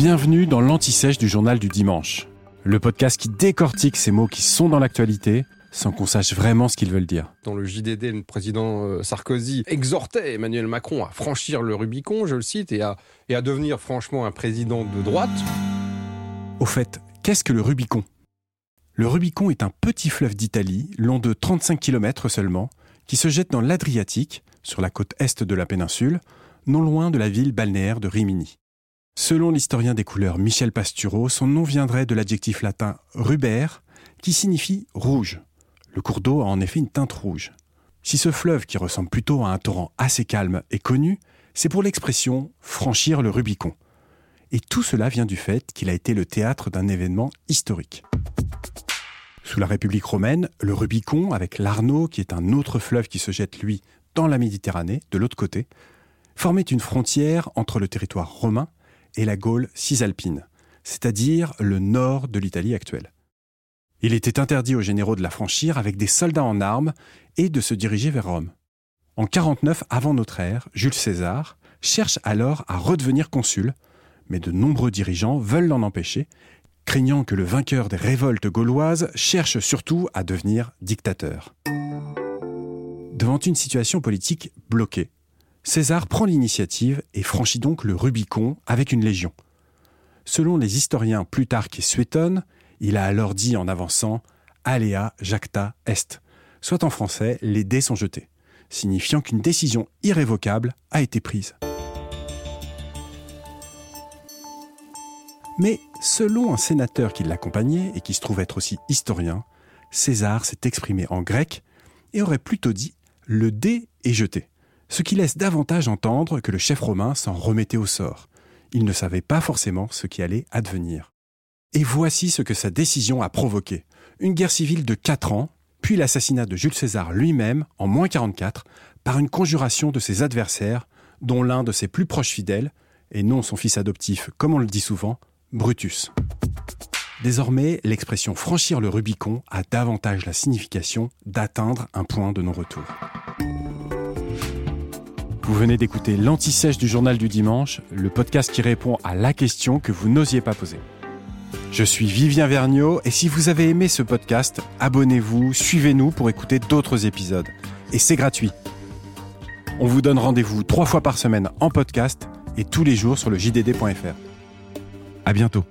Bienvenue dans l'Anti-Sèche du journal du dimanche, le podcast qui décortique ces mots qui sont dans l'actualité sans qu'on sache vraiment ce qu'ils veulent dire. Dans le JDD, le président euh, Sarkozy exhortait Emmanuel Macron à franchir le Rubicon, je le cite, et à, et à devenir franchement un président de droite. Au fait, qu'est-ce que le Rubicon? Le Rubicon est un petit fleuve d'Italie, long de 35 km seulement, qui se jette dans l'Adriatique, sur la côte est de la péninsule, non loin de la ville balnéaire de Rimini. Selon l'historien des couleurs Michel Pasturo, son nom viendrait de l'adjectif latin ruber, qui signifie rouge. Le cours d'eau a en effet une teinte rouge. Si ce fleuve, qui ressemble plutôt à un torrent assez calme, est connu, c'est pour l'expression franchir le Rubicon. Et tout cela vient du fait qu'il a été le théâtre d'un événement historique. Sous la République romaine, le Rubicon, avec l'Arno, qui est un autre fleuve qui se jette, lui, dans la Méditerranée, de l'autre côté, formait une frontière entre le territoire romain et la Gaule cisalpine, c'est-à-dire le nord de l'Italie actuelle. Il était interdit aux généraux de la franchir avec des soldats en armes et de se diriger vers Rome. En 49 avant notre ère, Jules César cherche alors à redevenir consul, mais de nombreux dirigeants veulent l'en empêcher, craignant que le vainqueur des révoltes gauloises cherche surtout à devenir dictateur. Devant une situation politique bloquée, César prend l'initiative et franchit donc le Rubicon avec une légion. Selon les historiens Plutarque et Suétone, il a alors dit en avançant Alea jacta est, soit en français les dés sont jetés, signifiant qu'une décision irrévocable a été prise. Mais selon un sénateur qui l'accompagnait et qui se trouve être aussi historien, César s'est exprimé en grec et aurait plutôt dit le dé est jeté ce qui laisse davantage entendre que le chef romain s'en remettait au sort. Il ne savait pas forcément ce qui allait advenir. Et voici ce que sa décision a provoqué. Une guerre civile de 4 ans, puis l'assassinat de Jules César lui-même en moins 44 par une conjuration de ses adversaires, dont l'un de ses plus proches fidèles, et non son fils adoptif comme on le dit souvent, Brutus. Désormais, l'expression franchir le Rubicon a davantage la signification d'atteindre un point de non-retour. Vous venez d'écouter l'anti-sèche du journal du dimanche, le podcast qui répond à la question que vous n'osiez pas poser. Je suis Vivien Vergniaud et si vous avez aimé ce podcast, abonnez-vous, suivez-nous pour écouter d'autres épisodes. Et c'est gratuit. On vous donne rendez-vous trois fois par semaine en podcast et tous les jours sur le jdd.fr. À bientôt.